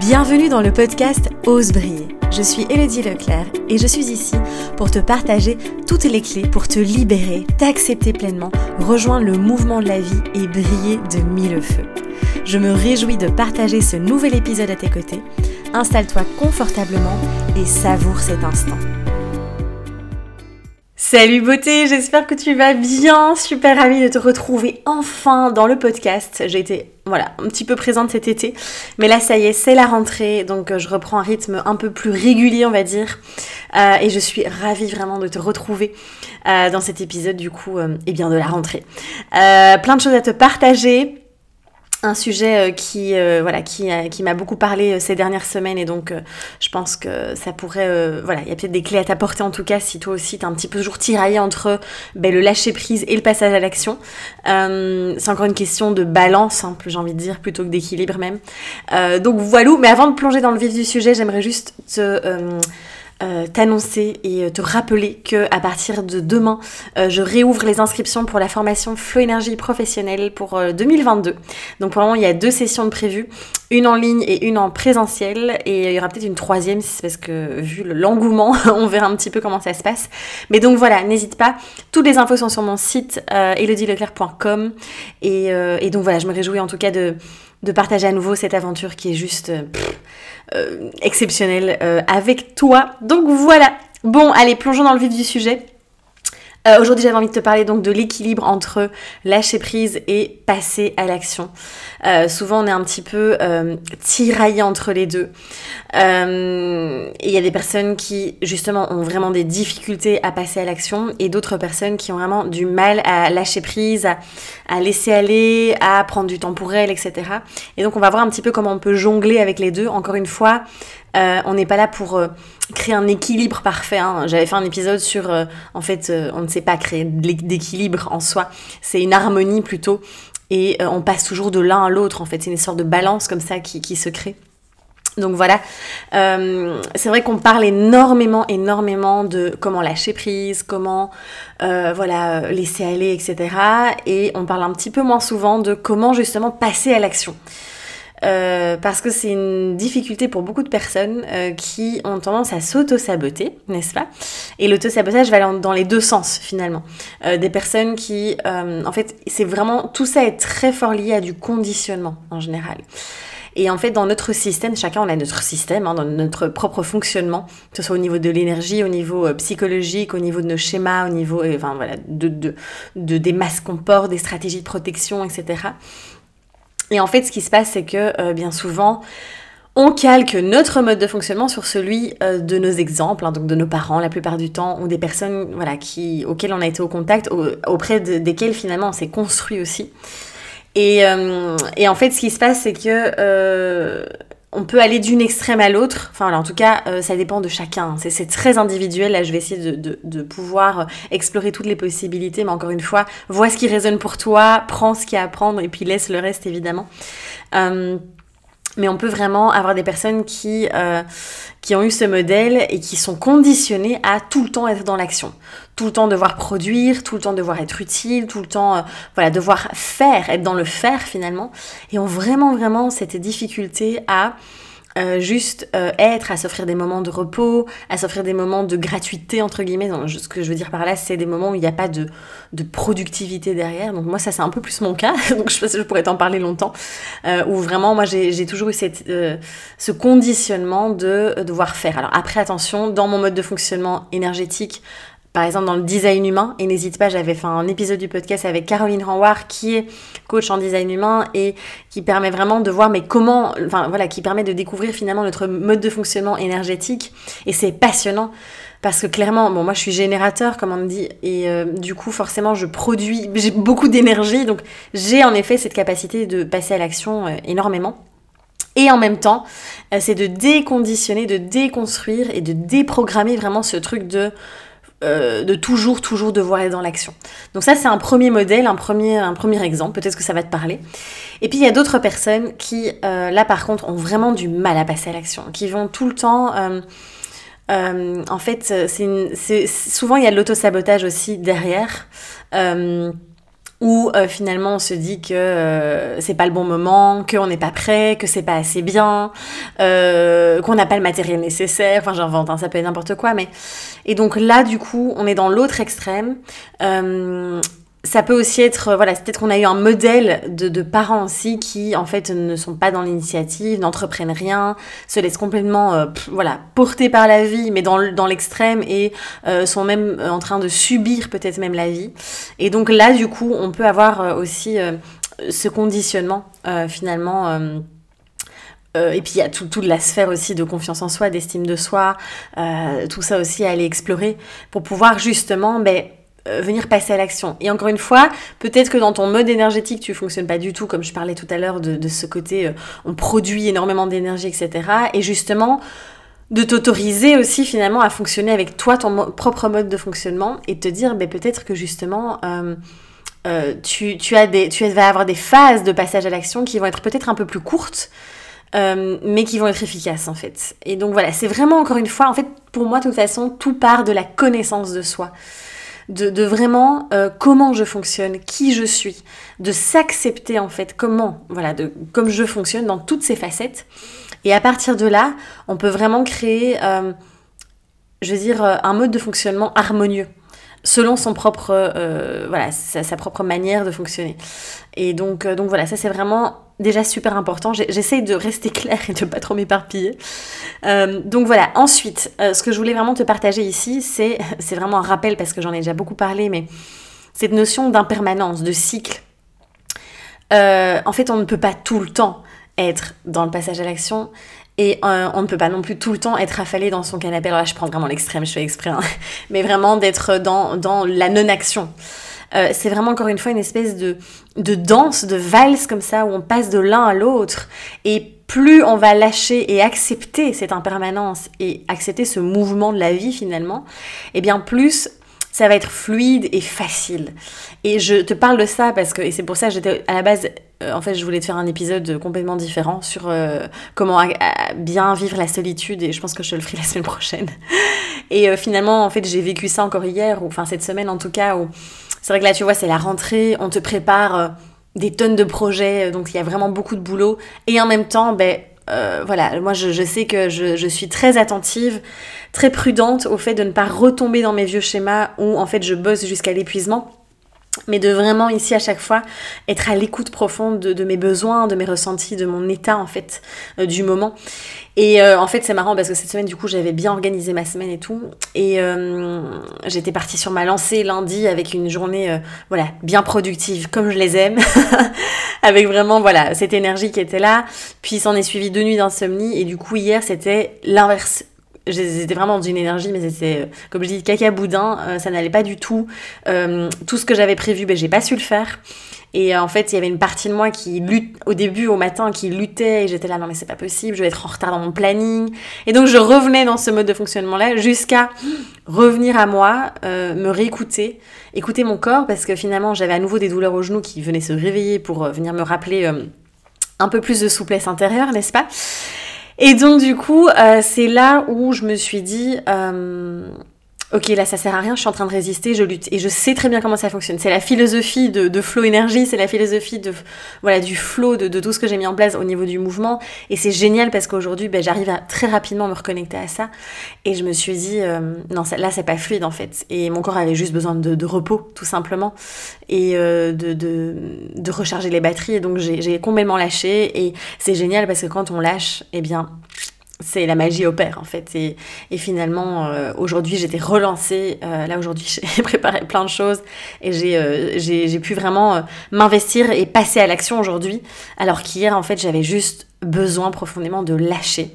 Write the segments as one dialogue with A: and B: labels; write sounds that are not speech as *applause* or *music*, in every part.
A: Bienvenue dans le podcast Ose briller. Je suis Elodie Leclerc et je suis ici pour te partager toutes les clés pour te libérer, t'accepter pleinement, rejoindre le mouvement de la vie et briller de mille feux. Je me réjouis de partager ce nouvel épisode à tes côtés. Installe-toi confortablement et savoure cet instant. Salut beauté, j'espère que tu vas bien. Super ravie de te retrouver enfin dans le podcast. J'ai été voilà, un petit peu présente cet été, mais là ça y est, c'est la rentrée, donc euh, je reprends un rythme un peu plus régulier, on va dire, euh, et je suis ravie vraiment de te retrouver euh, dans cet épisode du coup, et eh bien de la rentrée. plein de choses à te partager un sujet euh, qui euh, voilà qui, qui m'a beaucoup parlé euh, ces dernières semaines. Et donc je pense que ça pourrait voilà il y a peut-être des clés à t'apporter en tout cas si toi aussi t'es un petit peu toujours tiraillé entre ben, le lâcher prise et le passage à l'action. C'est encore une question de balance hein, plus j'ai envie de dire plutôt que d'équilibre même. Donc voilà. Mais avant de plonger dans le vif du sujet j'aimerais juste te euh, t'annoncer et euh, te rappeler que à partir de demain, euh, je réouvre les inscriptions pour la formation Flow Énergie professionnelle pour 2022. Donc pour le moment, il y a deux sessions de prévues, une en ligne et une en présentiel, et il y aura peut-être une troisième, parce que vu l'engouement, *laughs* on verra un petit peu comment ça se passe. Mais donc voilà, n'hésite pas. Toutes les infos sont sur mon site elodieleclerc.com et donc voilà, je me réjouis en tout cas de de partager à nouveau cette aventure qui est juste euh, euh, exceptionnelle euh, avec toi. Donc voilà. Bon, allez, plongeons dans le vif du sujet. Euh, aujourd'hui, j'avais envie de te parler donc de l'équilibre entre lâcher prise et passer à l'action. Euh, souvent, on est un petit peu euh, tiraillé entre les deux. il y a des personnes qui, justement, ont vraiment des difficultés à passer à l'action et d'autres personnes qui ont vraiment du mal à lâcher prise, à, à, laisser aller, à prendre du temps pour elles, etc. Et donc, on va voir un petit peu comment on peut jongler avec les deux. Encore une fois, euh, on n'est pas là pour euh, créer un équilibre parfait. Hein. J'avais fait un épisode sur, euh, en fait, on ne sait pas créer d'équilibre en soi. C'est une harmonie plutôt. Et on passe toujours de l'un à l'autre, en fait. C'est une sorte de balance comme ça qui, se crée. Donc voilà, c'est vrai qu'on parle énormément, énormément de comment lâcher prise, comment voilà laisser aller, etc. Et on parle un petit peu moins souvent de comment justement passer à l'action. Euh, parce que c'est une difficulté pour beaucoup de personnes euh, qui ont tendance à s'auto-saboter, n'est-ce pas? Et l'auto-sabotage va dans les deux sens finalement. Euh, des personnes qui, en fait, c'est vraiment, tout ça est très fort lié à du conditionnement en général. Et en fait, dans notre système, chacun on a notre système, hein, dans notre propre fonctionnement, que ce soit au niveau de l'énergie, au niveau psychologique, au niveau de nos schémas, au niveau, enfin voilà, de, de, de des masques qu'on porte, des stratégies de protection, etc. Et en fait, ce qui se passe, c'est que euh, bien souvent, on calque notre mode de fonctionnement sur celui euh, de nos exemples, hein, donc de nos parents la plupart du temps, ou des personnes voilà, qui, auxquelles on a été au contact, auprès desquelles finalement on s'est construit aussi. Et, euh, et, en fait, ce qui se passe, c'est que on peut aller d'une extrême à l'autre. Enfin, en tout cas, euh, ça dépend de chacun. C'est très individuel. Là, je vais essayer de, pouvoir euh, explorer toutes les possibilités. Mais encore une fois, vois ce qui résonne pour toi, prends ce qu'il y a à prendre et puis laisse le reste, évidemment. Euh, mais on peut vraiment avoir des personnes qui, euh, qui ont eu ce modèle et qui sont conditionnées à tout le temps être dans l'action, tout le temps devoir produire, tout le temps devoir être utile, tout le temps euh, voilà devoir faire, être dans le faire finalement, et ont vraiment vraiment cette difficulté à euh, juste euh, être, à s'offrir des moments de repos, à s'offrir des moments de gratuité, entre guillemets. Ce que je veux dire par là, c'est des moments où il n'y a pas de, de, productivité derrière. Donc moi, ça, c'est un peu plus mon cas. *laughs* Donc je, je pourrais t'en parler longtemps. Euh, où vraiment, moi, j'ai toujours eu cette, euh, ce conditionnement de devoir faire. Alors après, attention, dans mon mode de fonctionnement énergétique, par exemple dans le design humain. Et n'hésite pas, j'avais fait un épisode du podcast avec Caroline Renwar qui est coach en design humain et qui permet vraiment de voir mais comment, enfin voilà, qui permet de découvrir finalement notre mode de fonctionnement énergétique. Et c'est passionnant. Parce que clairement, bon, moi je suis générateur, comme on dit, et euh, du coup, forcément, je produis, j'ai beaucoup d'énergie, donc j'ai en effet cette capacité de passer à l'action euh, énormément. Et en même temps, euh, c'est de déconditionner, de déconstruire et de déprogrammer vraiment ce truc de euh, de toujours, toujours devoir être dans l'action. Donc ça, c'est un premier modèle, un premier, un premier exemple. Peut-être que ça va te parler. Et puis, il y a d'autres personnes qui, euh, là, par contre, ont vraiment du mal à passer à l'action, qui vont tout le temps... Euh, en fait, c'est souvent, il y a de l'autosabotage aussi derrière. Où euh, finalement on se dit que euh, c'est pas le bon moment, qu'on n'est pas prêt, que c'est pas assez bien, euh, qu'on n'a pas le matériel nécessaire, enfin j'invente, hein, ça peut être n'importe quoi, mais... Et donc là du coup on est dans l'autre extrême, ça peut aussi être, voilà, c'est peut-être qu'on a eu un modèle de, parents aussi qui, en fait, ne sont pas dans l'initiative, n'entreprennent rien, se laissent complètement, euh, voilà, porter par la vie, mais dans, l'extrême et euh, sont même en train de subir peut-être même la vie. Et donc là, du coup, on peut avoir euh, aussi ce conditionnement, finalement. et puis il y a tout, toute la sphère aussi de confiance en soi, d'estime de soi, tout ça aussi à aller explorer pour pouvoir justement ben, euh, venir passer à l'action. Et encore une fois, peut-être que dans ton mode énergétique, tu fonctionnes pas du tout, comme je parlais tout à l'heure de, ce côté, euh, on produit énormément d'énergie, etc. Et justement, de t'autoriser aussi finalement à fonctionner avec toi, ton propre mode de fonctionnement, et te dire, ben, peut-être que justement, euh, tu, as des, tu vas avoir des phases de passage à l'action qui vont être peut-être un peu plus courtes, mais qui vont être efficaces en fait. Et donc voilà, c'est vraiment encore une fois, en fait, pour moi, de toute façon, tout part de la connaissance de soi de, vraiment euh, comment je fonctionne, qui je suis, de s'accepter en fait comment, voilà, de comme je fonctionne dans toutes ces facettes. Et à partir de là, on peut vraiment créer, euh, je veux dire, euh, un mode de fonctionnement harmonieux selon son propre, voilà, sa, propre manière de fonctionner. Et donc, donc voilà, ça c'est vraiment déjà super important. J'essaye de rester claire et de pas trop m'éparpiller. Euh, donc voilà, ensuite, euh, ce que je voulais vraiment te partager ici, c'est vraiment un rappel parce que j'en ai déjà beaucoup parlé, mais cette notion d'impermanence, de cycle. Euh, en fait, on ne peut pas tout le temps être dans le passage à l'action et on ne peut pas non plus tout le temps être affalé dans son canapé. Là, je prends vraiment l'extrême, je fais exprès, hein. *laughs* mais vraiment d'être dans, dans la non-action. Euh, c'est vraiment encore une fois une espèce de, de danse, de valse comme ça, où on passe de l'un à l'autre. Et plus on va lâcher et accepter cette impermanence et accepter ce mouvement de la vie finalement, et eh bien plus ça va être fluide et facile. Et je te parle de ça parce que, et c'est pour ça que j'étais à la base, euh, en fait, je voulais te faire un épisode complètement différent sur euh, comment bien vivre la solitude et je pense que je le ferai *laughs* la semaine prochaine. Et finalement, en fait, j'ai vécu ça encore hier, ou enfin cette semaine en tout cas, où c'est vrai que là, tu vois, c'est la rentrée, on te prépare euh, des tonnes de projets, euh, donc il y a vraiment beaucoup de boulot. Et en même temps, ben, euh, voilà, moi je, sais que je, suis très attentive, très prudente au fait de ne pas retomber dans mes vieux schémas où en fait je bosse jusqu'à l'épuisement mais de vraiment ici à chaque fois être à l'écoute profonde de, mes besoins, de mes ressentis, de mon état en fait euh, du moment. Et euh, en fait c'est marrant parce que cette semaine du coup j'avais bien organisé ma semaine et tout et euh, j'étais partie sur ma lancée lundi avec une journée voilà bien productive comme je les aime *laughs* avec vraiment voilà cette énergie qui était là. Puis s'en est suivi deux nuits d'insomnie et du coup hier c'était l'inverse j'étais vraiment dans une énergie, mais c'était, euh, comme je dis, caca boudin, euh, ça n'allait pas du tout. Euh, tout ce que j'avais prévu, ben, j'ai pas su le faire. Et en fait, il y avait une partie de moi qui lutte, au début, au matin, qui luttait, et j'étais là, non mais c'est pas possible, je vais être en retard dans mon planning. Et donc je revenais dans ce mode de fonctionnement-là jusqu'à revenir à moi, me réécouter, écouter mon corps, parce que finalement, j'avais à nouveau des douleurs au genou qui venaient se réveiller pour venir me rappeler un peu plus de souplesse intérieure, n'est-ce pas? Et donc du coup, euh, c'est là où je me suis dit, euh, ok, là ça sert à rien, je suis en train de résister, je lutte. Et je sais très bien comment ça fonctionne. C'est la philosophie de, flow énergie, c'est la philosophie de, voilà, du flow, de, tout ce que j'ai mis en place au niveau du mouvement. Et c'est génial parce qu'aujourd'hui, ben, j'arrive à très rapidement me reconnecter à ça. Et je me suis dit, euh, non, là c'est pas fluide en fait. Et mon corps avait juste besoin de, repos, tout simplement. Et euh, de, recharger les batteries. Et donc j'ai complètement lâché. Et c'est génial parce que quand on lâche, eh bien, c'est la magie opère en fait. Et, et finalement, euh, aujourd'hui, j'étais relancée. Euh, là, aujourd'hui, *laughs* j'ai préparé plein de choses et j'ai euh, pu vraiment m'investir et passer à l'action aujourd'hui. Alors qu'hier, en fait, j'avais juste besoin profondément de lâcher,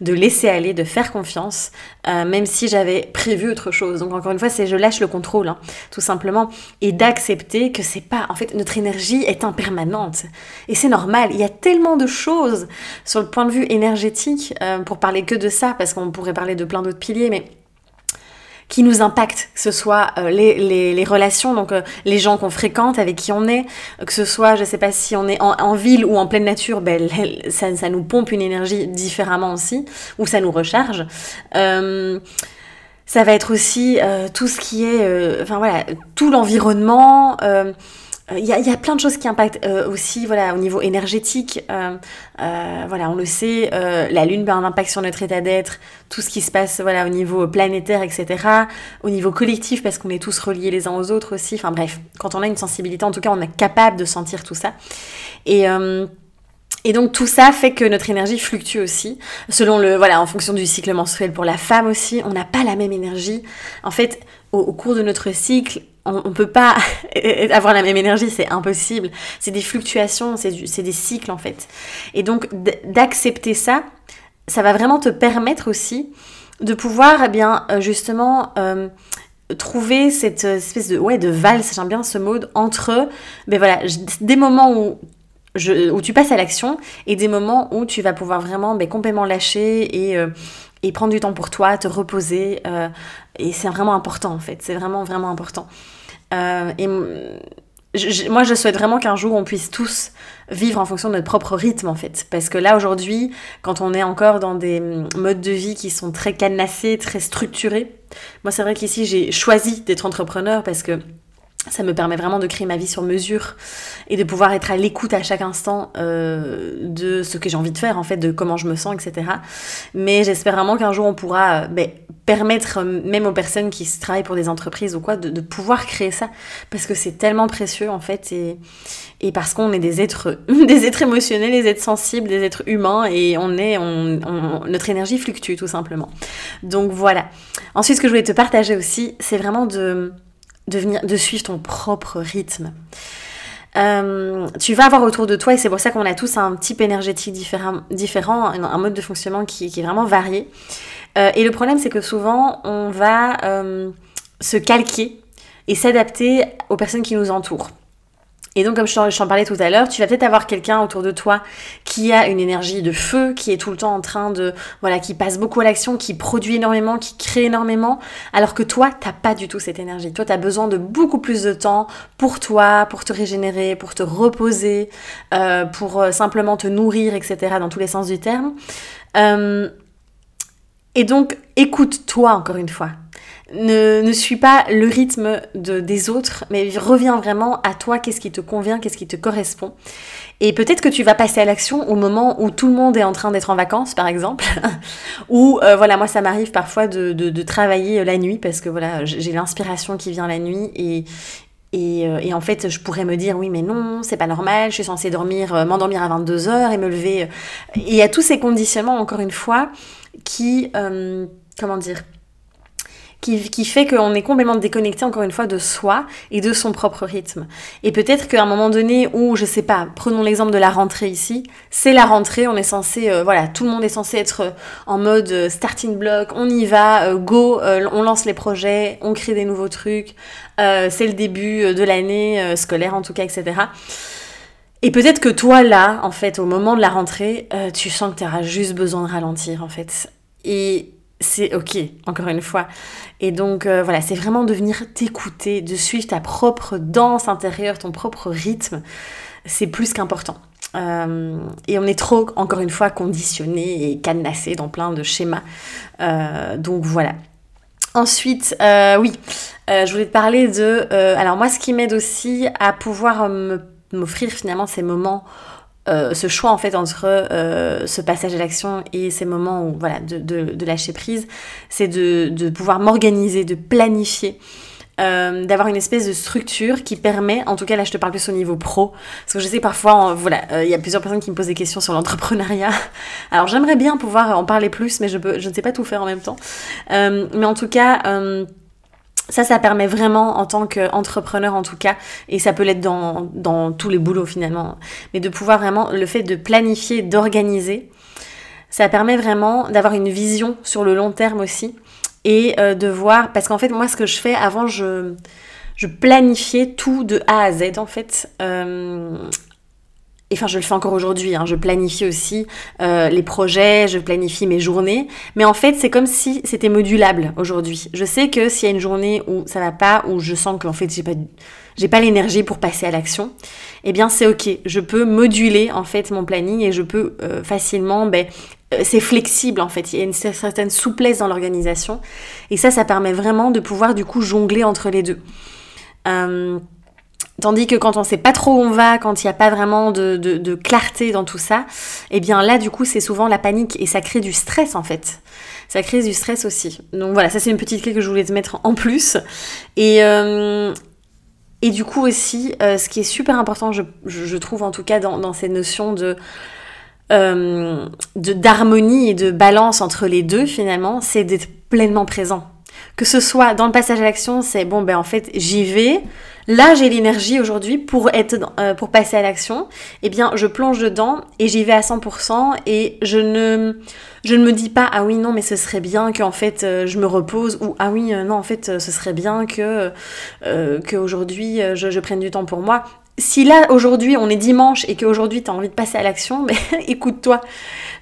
A: de laisser aller, de faire confiance, euh, même si j'avais prévu autre chose. Donc encore une fois, c'est je lâche le contrôle, hein, tout simplement, et d'accepter que c'est pas, en fait, notre énergie est impermanente, et c'est normal. Il y a tellement de choses sur le point de vue énergétique euh, pour parler que de ça, parce qu'on pourrait parler de plein d'autres piliers, mais qui nous impactent, que ce soit euh, les, les, les, relations, donc euh, les gens qu'on fréquente, avec qui on est, euh, que ce soit, je sais pas si on est en, en ville ou en pleine nature, ben, *laughs* ça, ça, nous pompe une énergie différemment aussi, ou ça nous recharge. ça va être aussi tout ce qui est, enfin voilà, tout l'environnement. Il y, a, plein de choses qui impactent aussi voilà, au niveau énergétique. voilà, on le sait, la Lune a un impact sur notre état d'être, tout ce qui se passe voilà, au niveau planétaire, etc. Au niveau collectif, parce qu'on est tous reliés les uns aux autres aussi. Enfin bref, quand on a une sensibilité, en tout cas, on est capable de sentir tout ça. Et et donc tout ça fait que notre énergie fluctue aussi, selon le voilà, en fonction du cycle menstruel pour la femme aussi, on n'a pas la même énergie. En fait, au, cours de notre cycle, on, ne peut pas *laughs* avoir la même énergie, c'est impossible. C'est des fluctuations, c'est des cycles en fait. Et donc d'accepter ça, ça va vraiment te permettre aussi de pouvoir eh bien euh, justement euh, trouver cette espèce de ouais de valse, j'aime bien ce mode entre ben voilà, des moments où où tu passes à l'action et des moments où tu vas pouvoir vraiment ben, complètement lâcher et, euh, et, prendre du temps pour toi, te reposer. Euh, et c'est vraiment important en fait, c'est vraiment vraiment important. Euh, et moi je souhaite vraiment qu'un jour on puisse tous vivre en fonction de notre propre rythme en fait. Parce que là aujourd'hui, quand on est encore dans des modes de vie qui sont très cadenassés, très structurés, moi c'est vrai qu'ici j'ai choisi d'être entrepreneur parce que ça me permet vraiment de créer ma vie sur mesure et de pouvoir être à l'écoute à chaque instant euh, de ce que j'ai envie de faire, en fait, de comment je me sens, etc. Mais j'espère vraiment qu'un jour on pourra ben, permettre, euh, même aux personnes qui travaillent pour des entreprises ou quoi, de, pouvoir créer ça. Parce que c'est tellement précieux, en fait, et, et parce qu'on est des êtres, *laughs* des êtres émotionnels, des êtres sensibles, des êtres humains, et on est, on, notre énergie fluctue, tout simplement. Donc voilà. Ensuite, ce que je voulais te partager aussi, c'est vraiment de de, de suivre ton propre rythme. Euh, tu vas avoir autour de toi, et c'est pour ça qu'on a tous un type énergétique différent, différent un, mode de fonctionnement qui, est vraiment varié. Euh, et le problème, c'est que souvent, on va euh, se calquer et s'adapter aux personnes qui nous entourent. Et donc, comme je t'en parlais tout à l'heure, tu vas peut-être avoir quelqu'un autour de toi qui a une énergie de feu, qui est tout le temps en train de, voilà, qui passe beaucoup à l'action, qui produit énormément, qui crée énormément, alors que toi, t'as pas du tout cette énergie. Toi, tu as besoin de beaucoup plus de temps pour toi, pour te régénérer, pour te reposer, euh, pour euh, simplement te nourrir, etc., dans tous les sens du terme. Euh, et donc, écoute-toi encore une fois ne, ne suis pas le rythme de, des autres, mais reviens vraiment à toi, qu'est-ce qui te convient, qu'est-ce qui te correspond? Et peut-être que tu vas passer à l'action au moment où tout le monde est en train d'être en vacances, par exemple. *laughs* ou euh, voilà, moi ça m'arrive parfois de, de, travailler la nuit parce que voilà, j'ai l'inspiration qui vient la nuit et, et, euh, et, en fait, je pourrais me dire, oui, mais non, c'est pas normal, je suis censée dormir, euh, m'endormir à 22h et me lever. Et il y a tous ces conditionnements, encore une fois, qui, comment dire, qui, fait qu'on est complètement déconnecté encore une fois de soi et de son propre rythme. Et peut-être qu'à un moment donné où, je sais pas, prenons l'exemple de la rentrée ici, c'est la rentrée, on est censé, euh, voilà, tout le monde est censé être euh, en mode euh, starting block, on y va, go, on lance les projets, on crée des nouveaux trucs, c'est le début de l'année scolaire en tout cas, etc. Et peut-être que toi là, en fait, au moment de la rentrée, tu sens que tu auras juste besoin de ralentir en fait. Et c'est ok, encore une fois. Et donc euh, voilà, c'est vraiment de venir t'écouter, de suivre ta propre danse intérieure, ton propre rythme. C'est plus qu'important. Euh, et on est trop, encore une fois, conditionné et cadenassé dans plein de schémas. Euh, donc voilà. Ensuite, oui, je voulais te parler de... alors moi, ce qui m'aide aussi à pouvoir m'offrir finalement ces moments euh, ce choix en fait entre euh, ce passage à l'action et ces moments où voilà de, de, lâcher prise, c'est de, de, pouvoir m'organiser, de planifier. Euh, d'avoir une espèce de structure qui permet, en tout cas là je te parle plus au niveau pro, parce que je sais parfois, voilà, il y a plusieurs personnes qui me posent des questions sur l'entrepreneuriat. *laughs* Alors j'aimerais bien pouvoir en parler plus, mais je, peux, je ne sais pas tout faire en même temps. mais en tout cas, ça, ça permet vraiment en tant qu'entrepreneur en tout cas, et ça peut l'être dans, dans tous les boulots finalement, mais de pouvoir vraiment, le fait de planifier, d'organiser, ça permet vraiment d'avoir une vision sur le long terme aussi, et euh, de voir, parce qu'en fait moi ce que je fais avant, je, je planifiais tout de A à Z en fait, euh, enfin je le fais encore aujourd'hui, hein, je planifie aussi euh, les projets, je planifie mes journées, mais en fait c'est comme si c'était modulable aujourd'hui. Je sais que s'il y a une journée où ça va pas, où je sens que en fait j'ai pas j'ai pas l'énergie pour passer à l'action, eh bien c'est ok, je peux moduler en fait mon planning et je peux euh, facilement, ben, euh, c'est flexible en fait, il y a une certaine souplesse dans l'organisation. Et ça ça permet vraiment de pouvoir du coup jongler entre les deux. Tandis que quand on sait pas trop où on va, quand il n'y a pas vraiment de, clarté dans tout ça, eh bien là, du coup, c'est souvent la panique et ça crée du stress en fait. Ça crée du stress aussi. Donc voilà, ça c'est une petite clé que je voulais te mettre en plus. Et, euh, et du coup aussi, euh, ce qui est super important, je, trouve en tout cas dans, ces notions de euh, d'harmonie et de balance entre les deux finalement, c'est d'être pleinement présent. Que ce soit dans le passage à l'action, c'est bon ben en fait j'y vais, Là, j'ai l'énergie aujourd'hui pour être euh, pour passer à l'action. Eh bien, je plonge dedans et j'y vais à 100% et je ne je ne me dis pas ah oui non mais ce serait bien qu'en fait euh, je me repose ou ah oui euh, non en fait ce serait bien que qu'aujourd'hui je, je prenne du temps pour moi. Si là aujourd'hui on est dimanche et qu'aujourd'hui tu as envie de passer à l'action, mais *laughs* écoute-toi,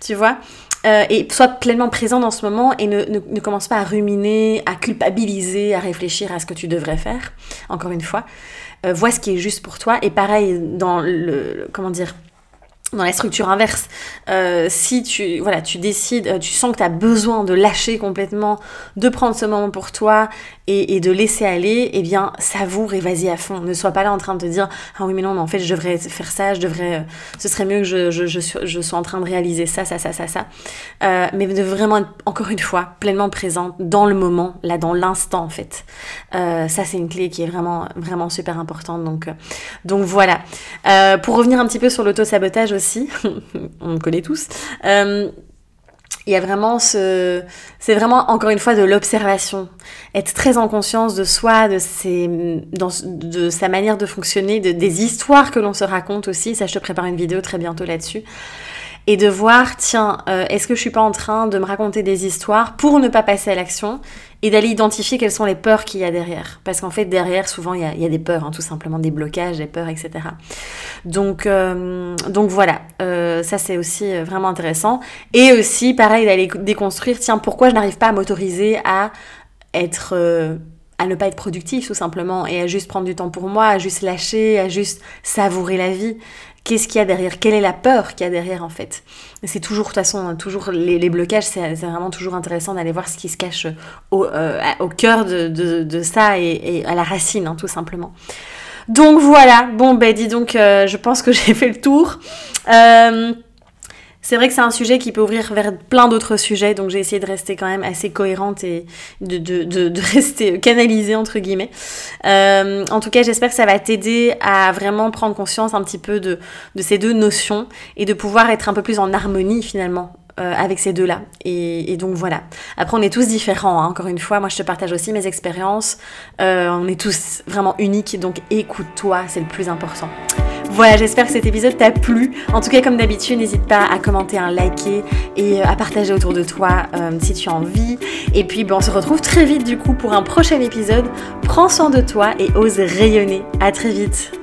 A: tu vois. Euh, et sois pleinement présent dans ce moment et ne, ne, commence pas à ruminer, à culpabiliser, à réfléchir à ce que tu devrais faire, encore une fois. Euh, vois ce qui est juste pour toi. Et pareil, dans le comment dire, dans la structure inverse, euh, si tu, voilà, tu décides, tu sens que tu as besoin de lâcher complètement, de prendre ce moment pour toi et, de laisser aller, eh bien, savoure et vas-y à fond. Ne sois pas là en train de te dire, ah oui, mais non, en fait, je devrais faire ça, je devrais, euh, ce serait mieux que je, je, je, sois en train de réaliser ça, ça, ça, ça, ça. mais de vraiment être, encore une fois, pleinement présente dans le moment, là, dans l'instant, en fait. ça, c'est une clé qui est vraiment, vraiment super importante. Donc, donc voilà. pour revenir un petit peu sur l'auto-sabotage *laughs* on le connaît tous. Il y a vraiment ce... C'est vraiment encore une fois de l'observation. Être très en conscience de soi, de, ses, de sa manière de fonctionner, de, des histoires que l'on se raconte aussi. Ça, je te prépare une vidéo très bientôt là-dessus et de voir, tiens, euh, est-ce que je suis pas en train de me raconter des histoires pour ne pas passer à l'action et d'aller identifier quelles sont les peurs qu'il y a derrière. Parce qu'en fait, derrière, souvent, il y a, des peurs, hein, tout simplement, des blocages, des peurs, etc. Donc, euh, donc voilà, euh, ça c'est aussi vraiment intéressant. Et aussi, pareil, d'aller déconstruire, tiens, pourquoi je n'arrive pas à m'autoriser à être à ne pas être productif tout simplement et à juste prendre du temps pour moi, à juste lâcher, à juste savourer la vie qu'est-ce qu'il y a derrière, quelle est la peur qu'il y a derrière en fait. C'est toujours, de toute façon, toujours les, blocages, c'est vraiment toujours intéressant d'aller voir ce qui se cache au, euh, cœur de, de, ça et, à la racine, hein, tout simplement. Donc voilà, bon ben dis donc, euh, je pense que *laughs* j'ai fait le tour. Euh, c'est vrai que c'est un sujet qui peut ouvrir vers plein d'autres sujets, donc j'ai essayé de rester quand même assez cohérente et de, de, de, *laughs* rester canalisée entre guillemets. Euh, en tout cas, j'espère que ça va t'aider à vraiment prendre conscience un petit peu de, de ces deux notions et de pouvoir être un peu plus en harmonie finalement euh, avec ces deux-là. Et, donc voilà. Après, on est tous différents, hein. encore une fois. Moi, je te partage aussi mes expériences. Euh, on est tous vraiment uniques, donc écoute-toi, c'est le plus important. Voilà, j'espère que cet épisode t'a plu. En tout cas, comme d'habitude, n'hésite pas à commenter, à liker et euh, à partager autour de toi euh, si tu as envie. Et puis, bon, on se retrouve très vite du coup pour un prochain épisode. Prends soin de toi et ose rayonner. À très vite.